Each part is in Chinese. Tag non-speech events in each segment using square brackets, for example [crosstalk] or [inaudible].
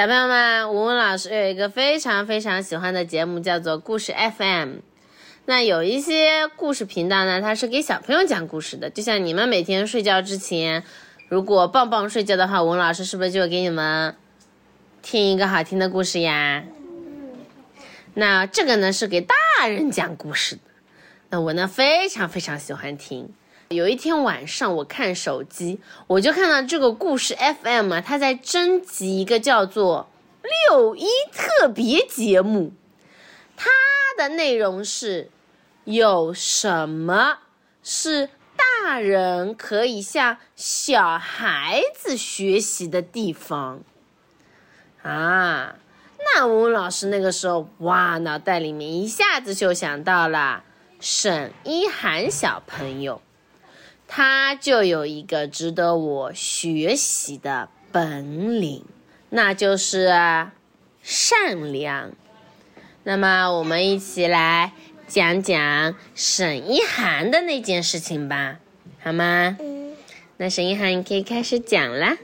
小朋友们，吴文老师有一个非常非常喜欢的节目，叫做故事 FM。那有一些故事频道呢，它是给小朋友讲故事的，就像你们每天睡觉之前，如果棒棒睡觉的话，吴文老师是不是就给你们听一个好听的故事呀？那这个呢是给大人讲故事的，那我呢非常非常喜欢听。有一天晚上，我看手机，我就看到这个故事 FM 啊，它在征集一个叫做六一特别节目。它的内容是有什么是大人可以向小孩子学习的地方啊？那文老师那个时候，哇，脑袋里面一下子就想到了沈一涵小朋友。他就有一个值得我学习的本领，那就是善良。那么，我们一起来讲讲沈一涵的那件事情吧，好吗？嗯。那沈一涵，你可以开始讲啦。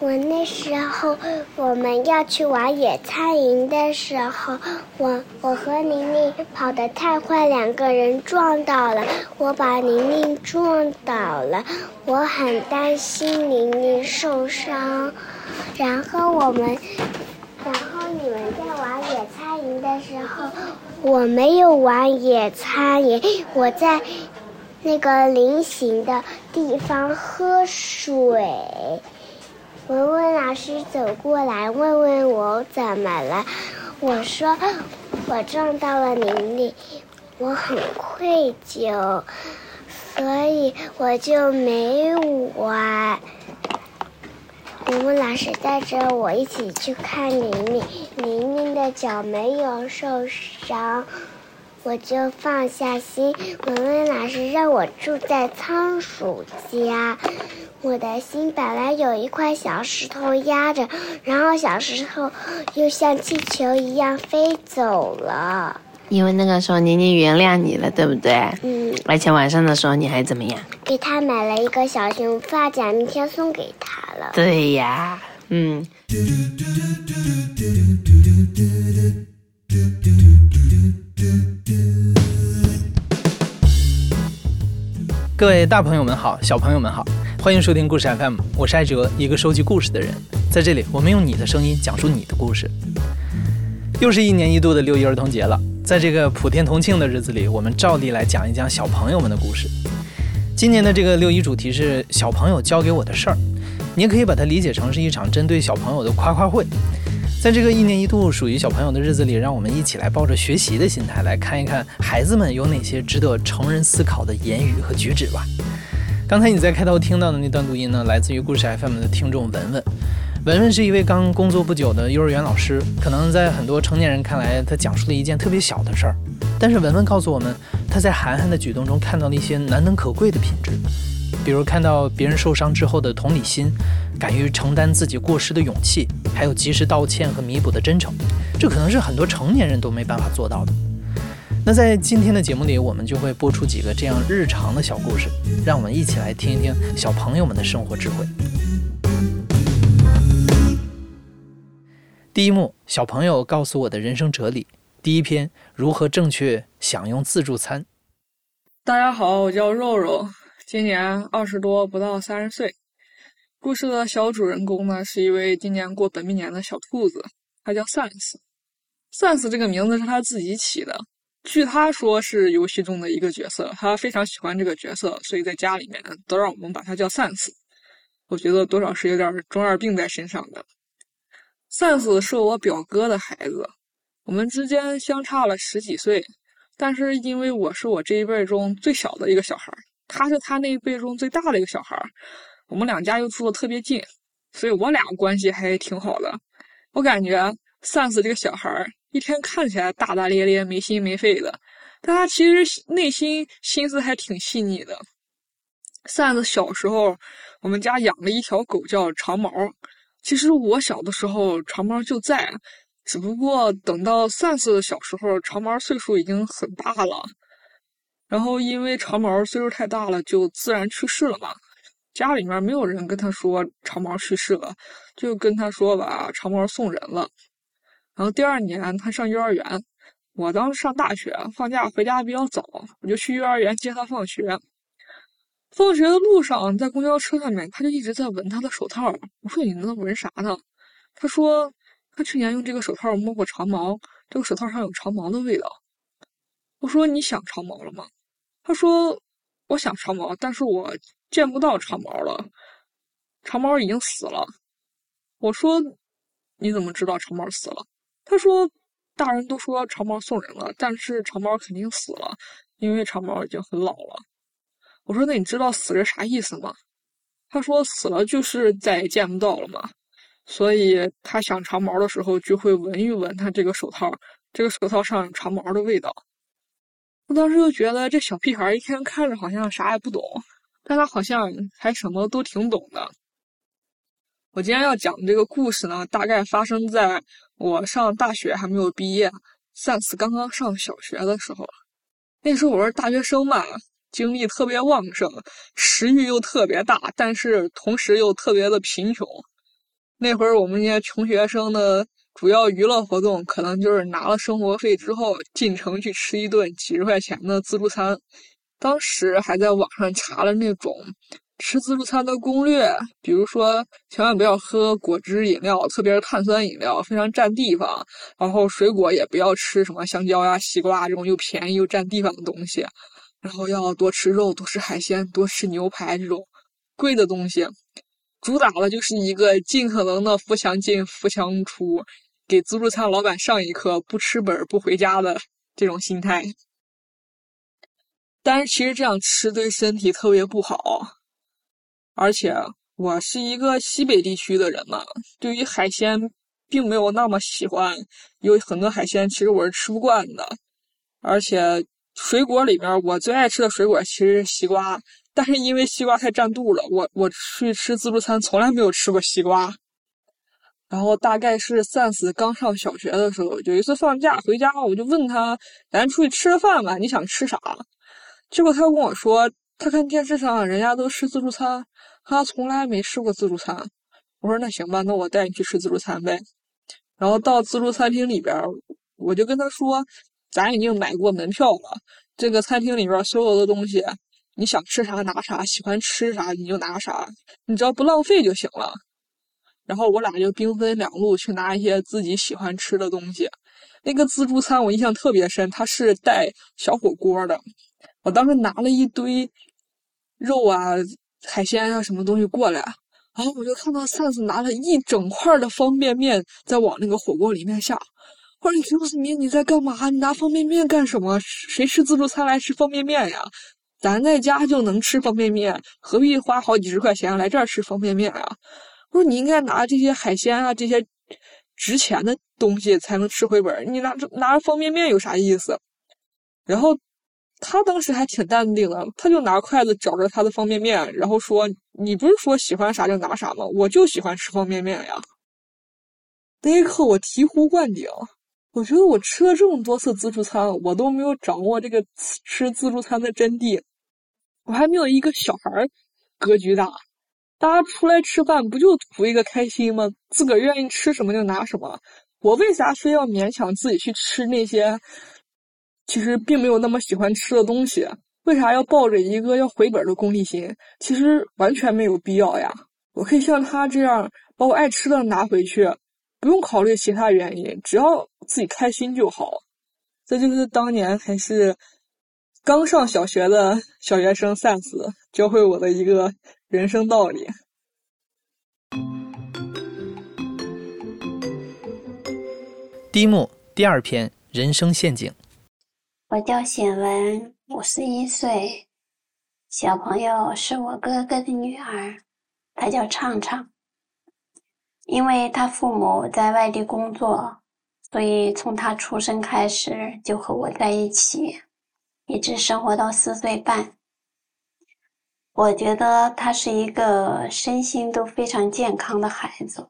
我那时候我们要去玩野餐营的时候，我我和宁宁跑得太快，两个人撞到了，我把宁宁撞倒了，我很担心宁宁受伤。然后我们，然后你们在玩野餐营的时候，我没有玩野餐营，我在那个菱形的地方喝水。老师走过来，问问我怎么了。我说我撞到了玲玲，我很愧疚，所以我就没玩。我们老师带着我一起去看玲玲，玲玲的脚没有受伤，我就放下心。文文老师让我住在仓鼠家。我的心本来有一块小石头压着，然后小石头又像气球一样飞走了。因为那个时候宁宁原谅你了，对不对？嗯。而且晚上的时候你还怎么样？给他买了一个小熊发夹，明天送给他了。对呀，嗯。各位大朋友们好，小朋友们好。欢迎收听故事 FM，我是艾哲，一个收集故事的人。在这里，我们用你的声音讲述你的故事。又是一年一度的六一儿童节了，在这个普天同庆的日子里，我们照例来讲一讲小朋友们的故事。今年的这个六一主题是小朋友教给我的事儿，你也可以把它理解成是一场针对小朋友的夸夸会。在这个一年一度属于小朋友的日子里，让我们一起来抱着学习的心态来看一看孩子们有哪些值得成人思考的言语和举止吧。刚才你在开头听到的那段录音呢，来自于故事 FM 的听众文文。文文是一位刚工作不久的幼儿园老师，可能在很多成年人看来，他讲述了一件特别小的事儿。但是文文告诉我们，他在涵涵的举动中看到了一些难能可贵的品质，比如看到别人受伤之后的同理心，敢于承担自己过失的勇气，还有及时道歉和弥补的真诚。这可能是很多成年人都没办法做到的。那在今天的节目里，我们就会播出几个这样日常的小故事，让我们一起来听一听小朋友们的生活智慧。第一幕，小朋友告诉我的人生哲理。第一篇，如何正确享用自助餐。大家好，我叫肉肉，今年二十多，不到三十岁。故事的小主人公呢，是一位今年过本命年的小兔子，它叫 Sans。Sans 这个名字是他自己起的。据他说，是游戏中的一个角色，他非常喜欢这个角色，所以在家里面都让我们把他叫 Sans。我觉得多少是有点中二病在身上的。Sans 是我表哥的孩子，我们之间相差了十几岁，但是因为我是我这一辈中最小的一个小孩，他是他那一辈中最大的一个小孩儿，我们两家又住的特别近，所以我俩关系还挺好的。我感觉 Sans 这个小孩儿。一天看起来大大咧咧、没心没肺的，但他其实内心心思还挺细腻的。扇子小时候，我们家养了一条狗叫长毛。其实我小的时候，长毛就在，只不过等到扇子小时候，长毛岁数已经很大了。然后因为长毛岁数太大了，就自然去世了嘛。家里面没有人跟他说长毛去世了，就跟他说把长毛送人了。然后第二年他上幼儿园，我当时上大学，放假回家比较早，我就去幼儿园接他放学。放学的路上，在公交车上面，他就一直在闻他的手套。我说：“你那闻啥呢？”他说：“他去年用这个手套摸过长毛，这个手套上有长毛的味道。”我说：“你想长毛了吗？”他说：“我想长毛，但是我见不到长毛了，长毛已经死了。”我说：“你怎么知道长毛死了？”他说：“大人都说长毛送人了，但是长毛肯定死了，因为长毛已经很老了。”我说：“那你知道死是啥意思吗？”他说：“死了就是再也见不到了嘛。”所以他想长毛的时候，就会闻一闻他这个手套，这个手套上有长毛的味道。我当时就觉得这小屁孩一天看着好像啥也不懂，但他好像还什么都挺懂的。我今天要讲的这个故事呢，大概发生在我上大学还没有毕业，三四刚刚上小学的时候。那时候我是大学生嘛。精力特别旺盛，食欲又特别大，但是同时又特别的贫穷。那会儿我们这些穷学生的主要娱乐活动，可能就是拿了生活费之后进城去吃一顿几十块钱的自助餐。当时还在网上查了那种吃自助餐的攻略，比如说千万不要喝果汁饮料，特别是碳酸饮料，非常占地方。然后水果也不要吃什么香蕉呀、西瓜这种又便宜又占地方的东西。然后要多吃肉，多吃海鲜，多吃牛排这种贵的东西，主打的就是一个尽可能的扶墙进、扶墙出，给自助餐老板上一课不吃本不回家的这种心态。但是其实这样吃对身体特别不好，而且我是一个西北地区的人嘛，对于海鲜并没有那么喜欢，有很多海鲜其实我是吃不惯的，而且。水果里面，我最爱吃的水果其实是西瓜，但是因为西瓜太占肚了，我我去吃自助餐从来没有吃过西瓜。然后大概是 Sans 刚上小学的时候，有一次放假回家，我就问他：“咱出去吃个饭吧，你想吃啥？”结果他跟我说：“他看电视上人家都吃自助餐，他从来没吃过自助餐。”我说：“那行吧，那我带你去吃自助餐呗。”然后到自助餐厅里边，我就跟他说。咱已经买过门票了，这个餐厅里边所有的东西，你想吃啥拿啥，喜欢吃啥你就拿啥，你只要不浪费就行了。然后我俩就兵分两路去拿一些自己喜欢吃的东西。那个自助餐我印象特别深，它是带小火锅的。我当时拿了一堆肉啊、海鲜啊什么东西过来，然后我就看到 Sans 拿了一整块的方便面在往那个火锅里面下。我说你告诉你你在干嘛？你拿方便面干什么？谁吃自助餐来吃方便面呀？咱在家就能吃方便面，何必花好几十块钱来这儿吃方便面呀？我说你应该拿这些海鲜啊，这些值钱的东西才能吃回本。你拿着拿着方便面有啥意思？然后他当时还挺淡定的，他就拿筷子找着他的方便面，然后说：“你不是说喜欢啥就拿啥吗？我就喜欢吃方便面呀。”那一刻我醍醐灌顶。我觉得我吃了这么多次自助餐，我都没有掌握这个吃自助餐的真谛。我还没有一个小孩儿格局大。大家出来吃饭不就图一个开心吗？自个儿愿意吃什么就拿什么。我为啥非要勉强自己去吃那些其实并没有那么喜欢吃的东西？为啥要抱着一个要回本的功利心？其实完全没有必要呀。我可以像他这样把我爱吃的拿回去。不用考虑其他原因，只要自己开心就好。这就是当年还是刚上小学的 [laughs] 小学生 Sans 教会我的一个人生道理。第一幕第二篇人生陷阱。我叫显文，五十一岁，小朋友是我哥哥的女儿，她叫畅畅。因为她父母在外地工作，所以从她出生开始就和我在一起，一直生活到四岁半。我觉得他是一个身心都非常健康的孩子。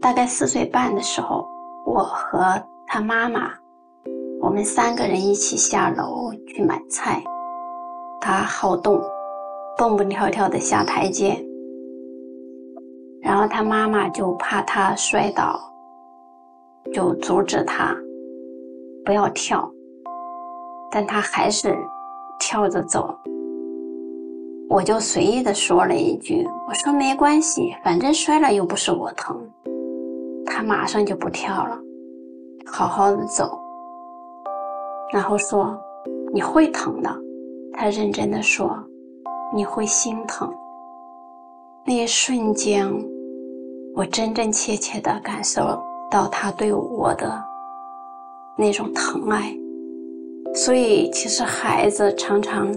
大概四岁半的时候，我和他妈妈，我们三个人一起下楼去买菜。他好动，蹦蹦跳跳的下台阶。然后他妈妈就怕他摔倒，就阻止他不要跳，但他还是跳着走。我就随意的说了一句：“我说没关系，反正摔了又不是我疼。”他马上就不跳了，好好的走。然后说：“你会疼的。”他认真的说：“你会心疼。”那一瞬间，我真真切切的感受到他对我的那种疼爱。所以，其实孩子常常。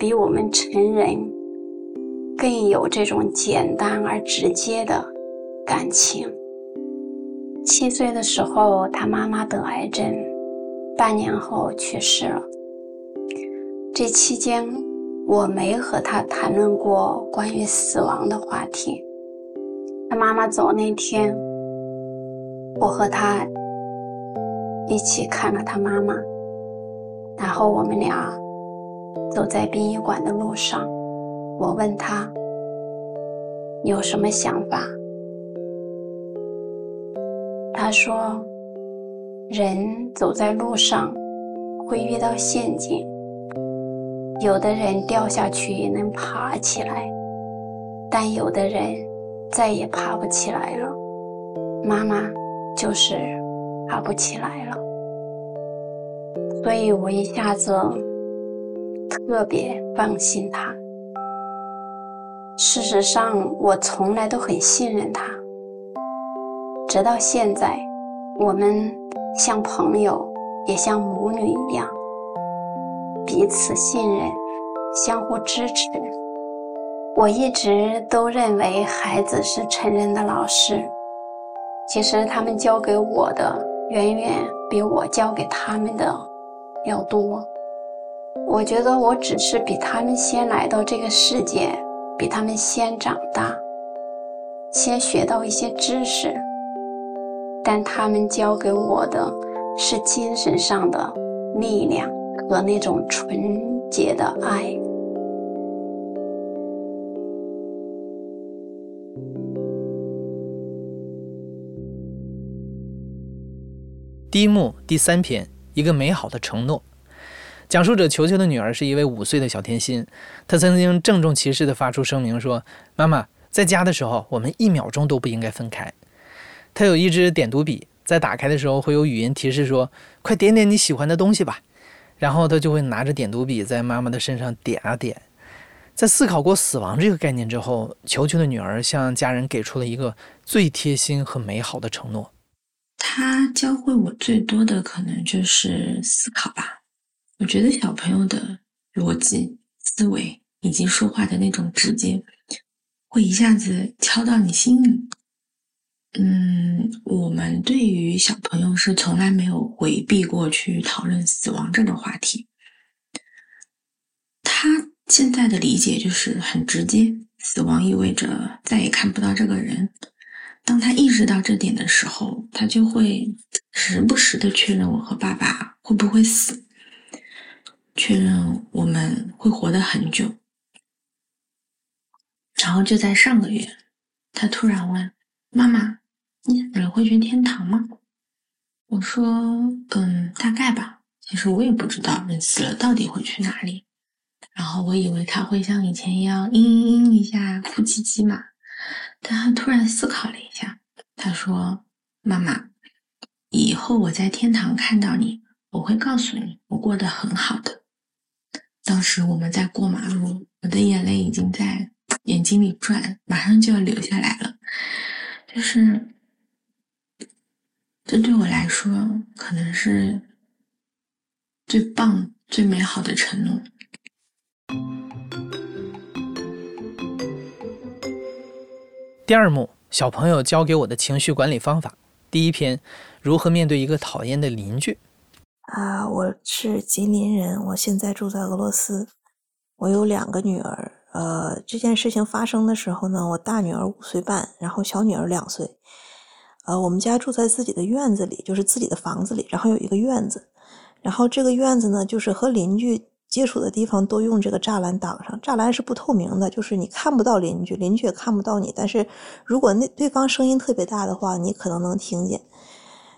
比我们成人更有这种简单而直接的感情。七岁的时候，他妈妈得癌症，半年后去世了。这期间，我没和他谈论过关于死亡的话题。他妈妈走那天，我和他一起看了他妈妈，然后我们俩。走在殡仪馆的路上，我问他：“有什么想法？”他说：“人走在路上会遇到陷阱，有的人掉下去也能爬起来，但有的人再也爬不起来了。妈妈就是爬不起来了，所以我一下子。”特别放心他。事实上，我从来都很信任他。直到现在，我们像朋友，也像母女一样，彼此信任，相互支持。我一直都认为孩子是成人的老师，其实他们教给我的远远比我教给他们的要多。我觉得我只是比他们先来到这个世界，比他们先长大，先学到一些知识，但他们教给我的是精神上的力量和那种纯洁的爱。第一幕第三篇，一个美好的承诺。讲述者球球的女儿是一位五岁的小甜心，她曾经郑重其事地发出声明说：“妈妈在家的时候，我们一秒钟都不应该分开。”她有一支点读笔，在打开的时候会有语音提示说：“快点点你喜欢的东西吧。”然后她就会拿着点读笔在妈妈的身上点啊点。在思考过死亡这个概念之后，球球的女儿向家人给出了一个最贴心和美好的承诺。他教会我最多的可能就是思考吧。我觉得小朋友的逻辑思维以及说话的那种直接，会一下子敲到你心里。嗯，我们对于小朋友是从来没有回避过去讨论死亡这个话题。他现在的理解就是很直接，死亡意味着再也看不到这个人。当他意识到这点的时候，他就会时不时的确认我和爸爸会不会死。确认我们会活得很久，然后就在上个月，他突然问妈妈：“你会去天堂吗？”我说：“嗯，大概吧。其实我也不知道人死了到底会去哪里。”然后我以为他会像以前一样嘤嘤嘤一下哭唧唧嘛，但他突然思考了一下，他说：“妈妈，以后我在天堂看到你，我会告诉你我过得很好的。”当时我们在过马路，我的眼泪已经在眼睛里转，马上就要流下来了。就是，这对我来说可能是最棒、最美好的承诺。第二幕，小朋友教给我的情绪管理方法。第一篇，如何面对一个讨厌的邻居。啊，我是吉林人，我现在住在俄罗斯。我有两个女儿，呃，这件事情发生的时候呢，我大女儿五岁半，然后小女儿两岁。呃，我们家住在自己的院子里，就是自己的房子里，然后有一个院子，然后这个院子呢，就是和邻居接触的地方都用这个栅栏挡上。栅栏是不透明的，就是你看不到邻居，邻居也看不到你。但是如果那对方声音特别大的话，你可能能听见。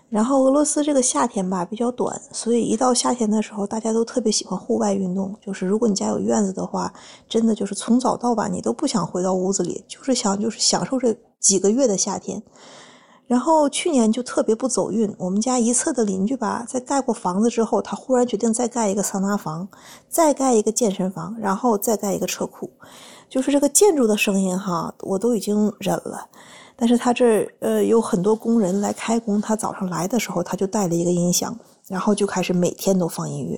然后俄罗斯这个夏天吧比较短，所以一到夏天的时候，大家都特别喜欢户外运动。就是如果你家有院子的话，真的就是从早到晚你都不想回到屋子里，就是想就是享受这几个月的夏天。然后去年就特别不走运，我们家一侧的邻居吧，在盖过房子之后，他忽然决定再盖一个桑拿房，再盖一个健身房，然后再盖一个车库。就是这个建筑的声音哈，我都已经忍了。但是他这呃有很多工人来开工，他早上来的时候他就带了一个音响，然后就开始每天都放音乐。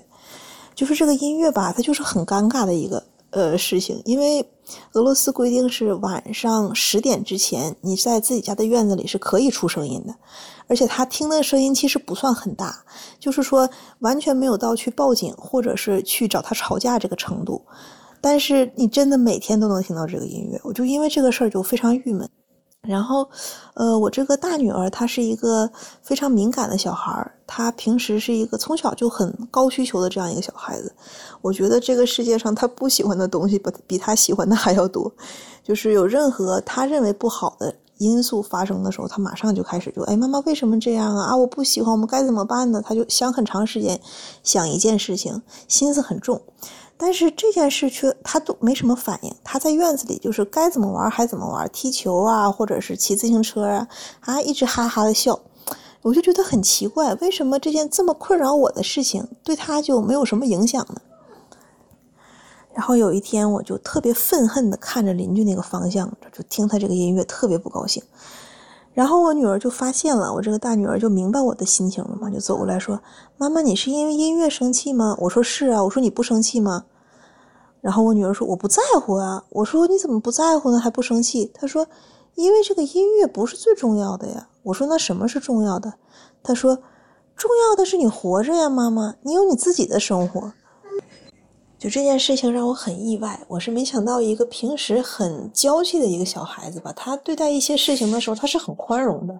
就是这个音乐吧，它就是很尴尬的一个呃事情，因为。俄罗斯规定是晚上十点之前，你在自己家的院子里是可以出声音的，而且他听的声音其实不算很大，就是说完全没有到去报警或者是去找他吵架这个程度。但是你真的每天都能听到这个音乐，我就因为这个事儿就非常郁闷。然后，呃，我这个大女儿她是一个非常敏感的小孩儿，她平时是一个从小就很高需求的这样一个小孩子。我觉得这个世界上她不喜欢的东西比比她喜欢的还要多，就是有任何她认为不好的因素发生的时候，她马上就开始就哎，妈妈为什么这样啊？啊，我不喜欢，我们该怎么办呢？她就想很长时间，想一件事情，心思很重。但是这件事却他都没什么反应，他在院子里就是该怎么玩还怎么玩，踢球啊，或者是骑自行车啊，啊，一直哈哈的笑，我就觉得很奇怪，为什么这件这么困扰我的事情对他就没有什么影响呢？然后有一天，我就特别愤恨的看着邻居那个方向，就听他这个音乐，特别不高兴。然后我女儿就发现了，我这个大女儿就明白我的心情了嘛，就走过来说：“妈妈，你是因为音乐生气吗？”我说：“是啊。”我说：“你不生气吗？”然后我女儿说：“我不在乎啊。”我说：“你怎么不在乎呢？还不生气？”她说：“因为这个音乐不是最重要的呀。”我说：“那什么是重要的？”她说：“重要的是你活着呀，妈妈，你有你自己的生活。”就这件事情让我很意外，我是没想到一个平时很娇气的一个小孩子吧，他对待一些事情的时候他是很宽容的，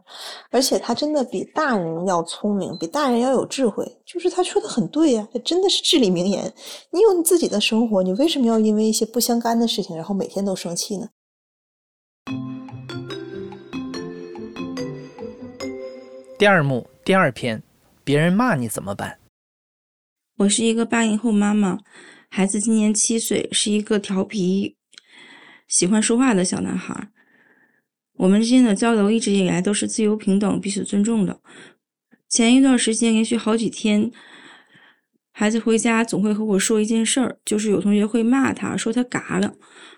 而且他真的比大人要聪明，比大人要有智慧。就是他说的很对呀，这真的是至理名言。你有你自己的生活，你为什么要因为一些不相干的事情，然后每天都生气呢？第二幕第二篇，别人骂你怎么办？我是一个八零后妈妈。孩子今年七岁，是一个调皮、喜欢说话的小男孩。我们之间的交流一直以来都是自由、平等、彼此尊重的。前一段时间，连续好几天，孩子回家总会和我说一件事儿，就是有同学会骂他，说他嘎了。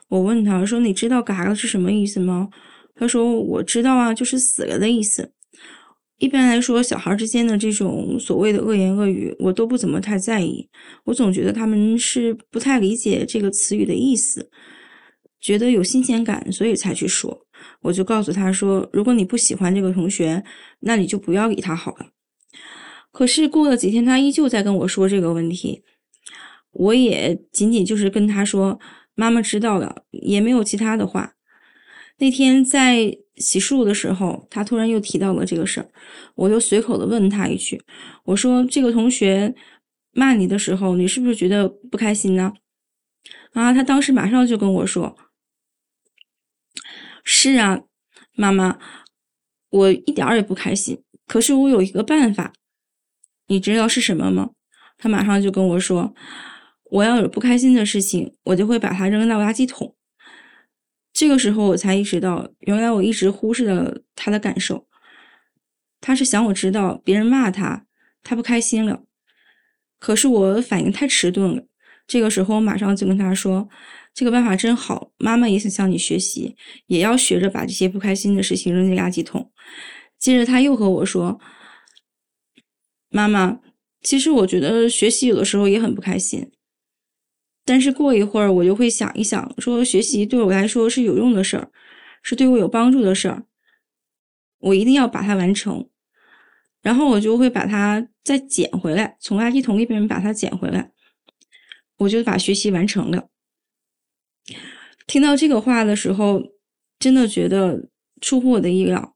我问他说：“你知道嘎了是什么意思吗？”他说：“我知道啊，就是死了的意思。”一般来说，小孩之间的这种所谓的恶言恶语，我都不怎么太在意。我总觉得他们是不太理解这个词语的意思，觉得有新鲜感，所以才去说。我就告诉他说：“如果你不喜欢这个同学，那你就不要理他好了。”可是过了几天，他依旧在跟我说这个问题。我也仅仅就是跟他说：“妈妈知道了，也没有其他的话。”那天在。洗漱的时候，他突然又提到了这个事儿，我就随口的问他一句：“我说这个同学骂你的时候，你是不是觉得不开心呢？”啊，他当时马上就跟我说：“是啊，妈妈，我一点儿也不开心。可是我有一个办法，你知道是什么吗？”他马上就跟我说：“我要有不开心的事情，我就会把它扔到垃圾桶。”这个时候我才意识到，原来我一直忽视了他的感受。他是想我知道别人骂他，他不开心了。可是我反应太迟钝了。这个时候我马上就跟他说：“这个办法真好，妈妈也想向你学习，也要学着把这些不开心的事情扔进垃圾桶。”接着他又和我说：“妈妈，其实我觉得学习有的时候也很不开心。”但是过一会儿，我就会想一想，说学习对我来说是有用的事儿，是对我有帮助的事儿，我一定要把它完成。然后我就会把它再捡回来，从垃圾桶里边把它捡回来，我就把学习完成了。听到这个话的时候，真的觉得出乎我的意料，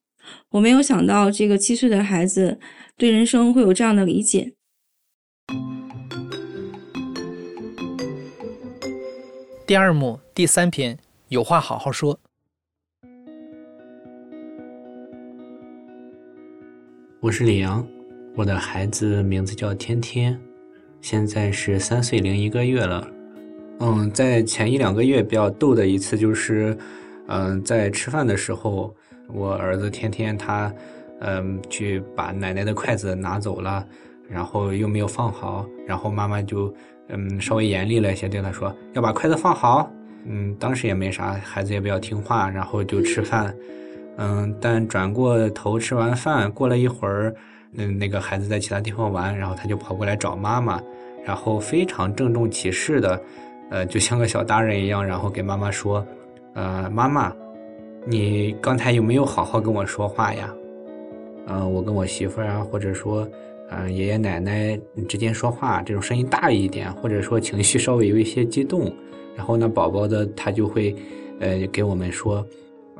我没有想到这个七岁的孩子对人生会有这样的理解。第二幕第三篇，有话好好说。我是李阳，我的孩子名字叫天天，现在是三岁零一个月了。嗯，在前一两个月比较逗的一次就是，嗯，在吃饭的时候，我儿子天天他，嗯，去把奶奶的筷子拿走了，然后又没有放好，然后妈妈就，嗯，稍微严厉了一些，对他说要把筷子放好。嗯，当时也没啥，孩子也比较听话，然后就吃饭。嗯，但转过头吃完饭，过了一会儿，嗯，那个孩子在其他地方玩，然后他就跑过来找妈妈，然后非常郑重其事的，呃，就像个小大人一样，然后给妈妈说，呃，妈妈，你刚才有没有好好跟我说话呀？嗯，我跟我媳妇儿啊，或者说，嗯，爷爷奶奶之间说话，这种声音大一点，或者说情绪稍微有一些激动，然后呢，宝宝的他就会，呃，给我们说。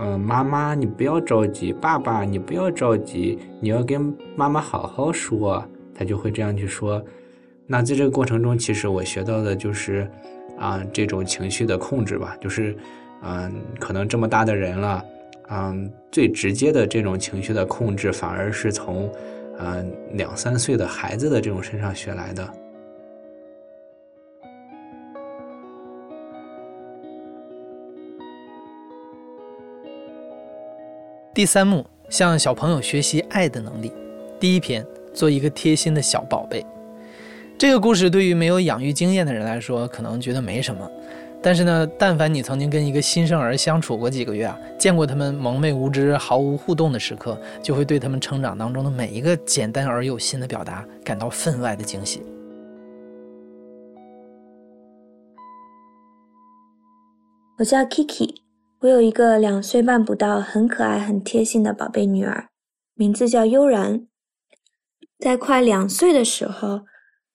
嗯，妈妈，你不要着急；爸爸，你不要着急，你要跟妈妈好好说。他就会这样去说。那在这个过程中，其实我学到的就是，啊，这种情绪的控制吧。就是，嗯，可能这么大的人了，嗯，最直接的这种情绪的控制，反而是从，嗯，两三岁的孩子的这种身上学来的。第三幕，向小朋友学习爱的能力。第一篇，做一个贴心的小宝贝。这个故事对于没有养育经验的人来说，可能觉得没什么。但是呢，但凡你曾经跟一个新生儿相处过几个月啊，见过他们蒙昧无知、毫无互动的时刻，就会对他们成长当中的每一个简单而有心的表达感到分外的惊喜。我叫 Kiki。我有一个两岁半不到、很可爱、很贴心的宝贝女儿，名字叫悠然。在快两岁的时候，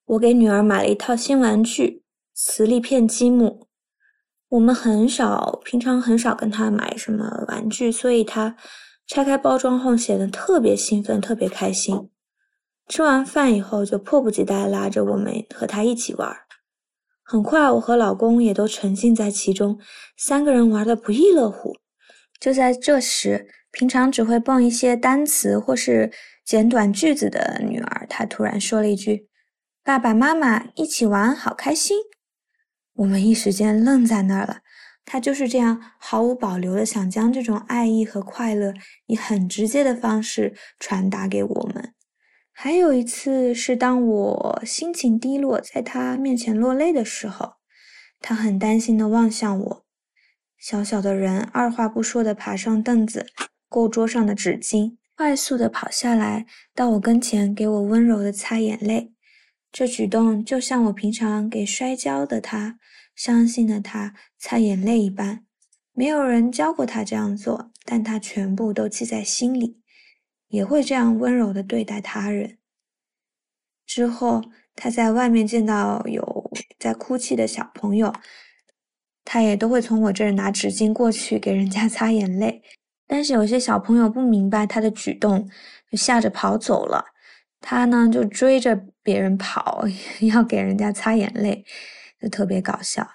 我给女儿买了一套新玩具——磁力片积木。我们很少，平常很少跟她买什么玩具，所以她拆开包装后显得特别兴奋、特别开心。吃完饭以后，就迫不及待拉着我们和她一起玩。很快，我和老公也都沉浸在其中，三个人玩得不亦乐乎。就在这时，平常只会蹦一些单词或是简短句子的女儿，她突然说了一句：“爸爸妈妈一起玩，好开心。”我们一时间愣在那儿了。他就是这样毫无保留的想将这种爱意和快乐以很直接的方式传达给我们。还有一次是当我心情低落，在他面前落泪的时候，他很担心的望向我，小小的人二话不说的爬上凳子，够桌上的纸巾，快速的跑下来到我跟前，给我温柔的擦眼泪。这举动就像我平常给摔跤的他、伤心的他擦眼泪一般，没有人教过他这样做，但他全部都记在心里。也会这样温柔的对待他人。之后，他在外面见到有在哭泣的小朋友，他也都会从我这儿拿纸巾过去给人家 [laughs] 擦眼泪。但是有些小朋友不明白他的举动，就吓着跑走了。他呢就追着别人跑，[laughs] 要给人家擦眼泪，就特别搞笑。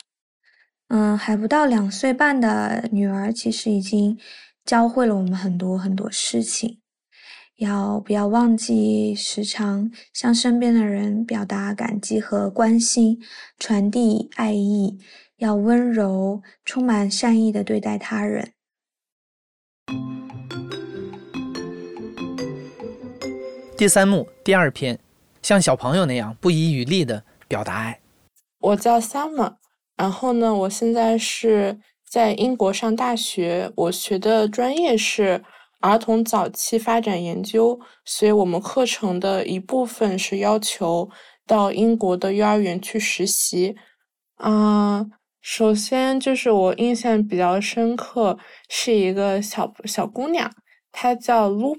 嗯，还不到两岁半的女儿，其实已经教会了我们很多很多事情。要不要忘记时常向身边的人表达感激和关心，传递爱意？要温柔、充满善意的对待他人。第三幕第二篇，像小朋友那样不遗余力的表达爱。我叫 Summer，然后呢，我现在是在英国上大学，我学的专业是。儿童早期发展研究，所以我们课程的一部分是要求到英国的幼儿园去实习。啊，首先就是我印象比较深刻，是一个小小姑娘，她叫卢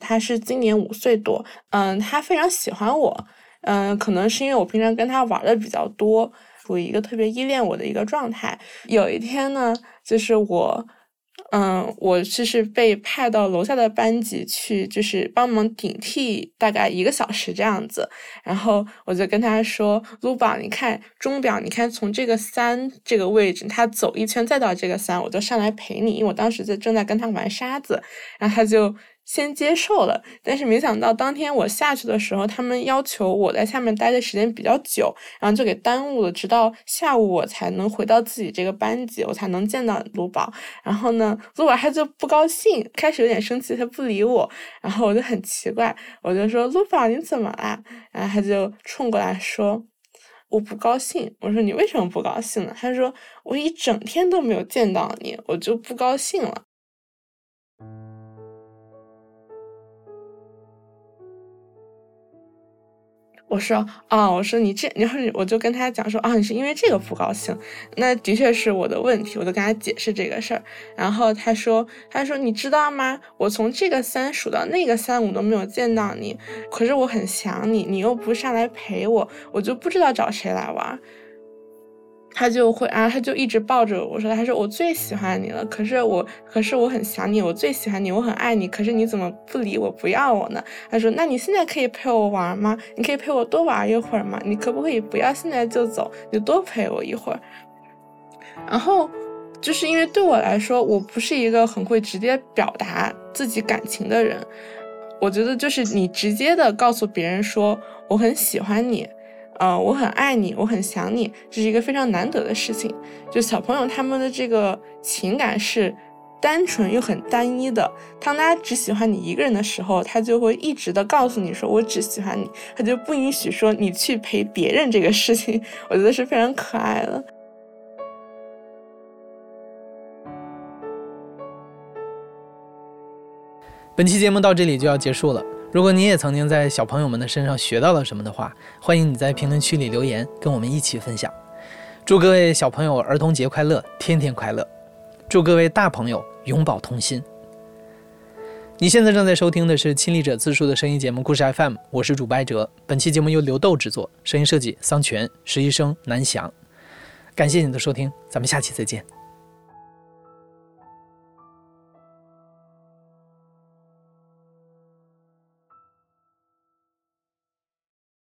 他，是今年五岁多。嗯，他非常喜欢我。嗯，可能是因为我平常跟他玩的比较多，处于一个特别依恋我的一个状态。有一天呢，就是我。嗯，我就是被派到楼下的班级去，就是帮忙顶替大概一个小时这样子。然后我就跟他说：“卢宝，你看钟表，你看从这个三这个位置，他走一圈再到这个三，我就上来陪你。因为我当时在正在跟他玩沙子，然后他就。”先接受了，但是没想到当天我下去的时候，他们要求我在下面待的时间比较久，然后就给耽误了，直到下午我才能回到自己这个班级，我才能见到卢宝。然后呢，卢宝他就不高兴，开始有点生气，他不理我。然后我就很奇怪，我就说卢宝你怎么啦？然后他就冲过来说我不高兴。我说你为什么不高兴呢？他说我一整天都没有见到你，我就不高兴了。我说啊，我说你这，然后我就跟他讲说啊，你是因为这个不高兴，那的确是我的问题，我就跟他解释这个事儿。然后他说，他说你知道吗？我从这个三数到那个三，我都没有见到你，可是我很想你，你又不上来陪我，我就不知道找谁来玩。他就会啊，他就一直抱着我说，他说我最喜欢你了，可是我，可是我很想你，我最喜欢你，我很爱你，可是你怎么不理我，不要我呢？他说，那你现在可以陪我玩吗？你可以陪我多玩一会儿吗？你可不可以不要现在就走，你多陪我一会儿？然后，就是因为对我来说，我不是一个很会直接表达自己感情的人，我觉得就是你直接的告诉别人说我很喜欢你。呃，我很爱你，我很想你，这是一个非常难得的事情。就小朋友他们的这个情感是单纯又很单一的。当他只喜欢你一个人的时候，他就会一直的告诉你说我只喜欢你，他就不允许说你去陪别人这个事情。我觉得是非常可爱的。本期节目到这里就要结束了。如果你也曾经在小朋友们的身上学到了什么的话，欢迎你在评论区里留言，跟我们一起分享。祝各位小朋友儿童节快乐，天天快乐！祝各位大朋友永葆童心。你现在正在收听的是亲历者自述的声音节目《故事 FM》，我是主播艾哲。本期节目由刘豆制作，声音设计桑泉，实习生南翔。感谢你的收听，咱们下期再见。